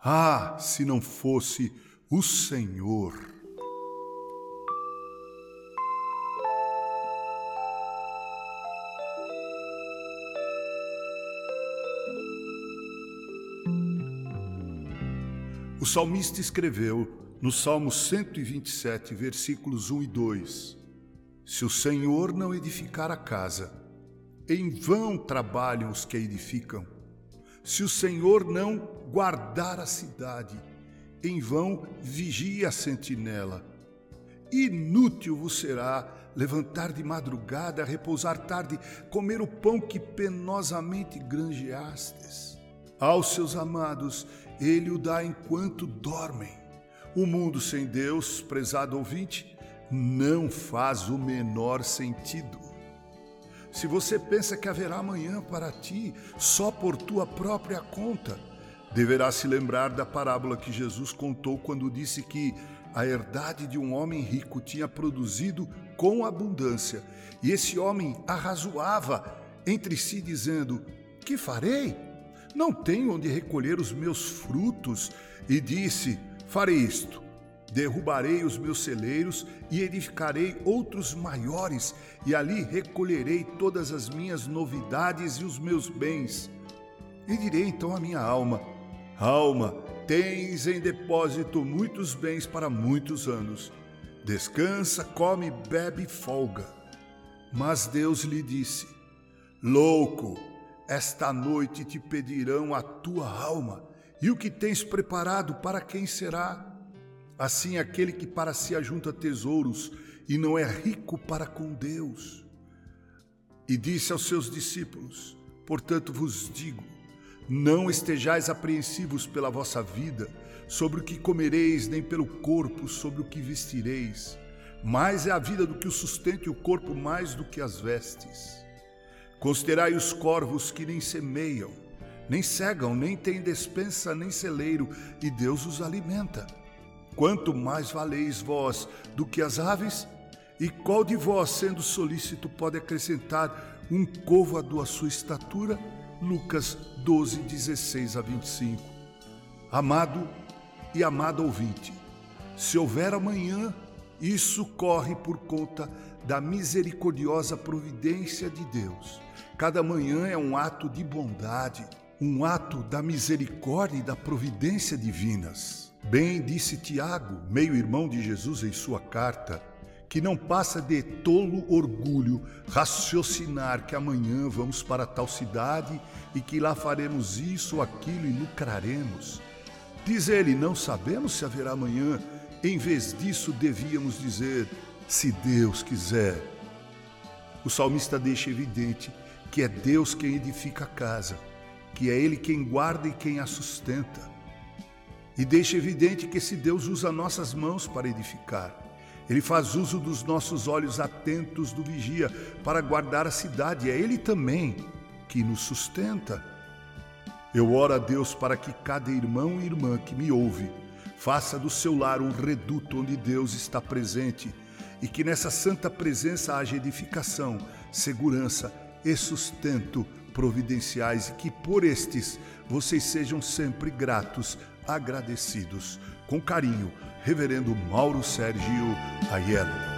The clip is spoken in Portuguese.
Ah, se não fosse o Senhor! O salmista escreveu no Salmo 127, versículos 1 e 2: Se o Senhor não edificar a casa, em vão trabalham os que edificam. Se o Senhor não guardar a cidade, em vão vigia a sentinela. Inútil vos será levantar de madrugada, repousar tarde, comer o pão que penosamente granjeastes. Aos seus amados, ele o dá enquanto dormem. O mundo sem Deus, prezado ouvinte, não faz o menor sentido. Se você pensa que haverá amanhã para ti só por tua própria conta, deverá se lembrar da parábola que Jesus contou quando disse que a herdade de um homem rico tinha produzido com abundância, e esse homem arrazoava entre si, dizendo: Que farei? Não tenho onde recolher os meus frutos. E disse: Farei isto Derrubarei os meus celeiros e edificarei outros maiores, e ali recolherei todas as minhas novidades e os meus bens. E direi então à minha alma: Alma, tens em depósito muitos bens para muitos anos. Descansa, come, bebe e folga. Mas Deus lhe disse: Louco, esta noite te pedirão a tua alma, e o que tens preparado para quem será? Assim, aquele que para si ajunta tesouros e não é rico para com Deus. E disse aos seus discípulos: Portanto vos digo, não estejais apreensivos pela vossa vida, sobre o que comereis, nem pelo corpo, sobre o que vestireis. Mais é a vida do que o sustento e o corpo mais do que as vestes. Considerai os corvos que nem semeiam, nem cegam, nem têm despensa, nem celeiro, e Deus os alimenta. Quanto mais valeis vós do que as aves? E qual de vós, sendo solícito, pode acrescentar um côvado à sua estatura? Lucas 12, 16 a 25. Amado e amado ouvinte, se houver amanhã, isso corre por conta da misericordiosa providência de Deus. Cada manhã é um ato de bondade, um ato da misericórdia e da providência divinas. Bem disse Tiago, meio-irmão de Jesus, em sua carta, que não passa de tolo orgulho raciocinar que amanhã vamos para tal cidade e que lá faremos isso ou aquilo e lucraremos. Diz ele: Não sabemos se haverá amanhã. Em vez disso, devíamos dizer: Se Deus quiser. O salmista deixa evidente que é Deus quem edifica a casa, que é Ele quem guarda e quem a sustenta e deixa evidente que esse Deus usa nossas mãos para edificar. Ele faz uso dos nossos olhos atentos do vigia para guardar a cidade. É Ele também que nos sustenta. Eu oro a Deus para que cada irmão e irmã que me ouve faça do seu lar um reduto onde Deus está presente e que nessa santa presença haja edificação, segurança e sustento providenciais e que por estes vocês sejam sempre gratos agradecidos. Com carinho, Reverendo Mauro Sérgio Aiello.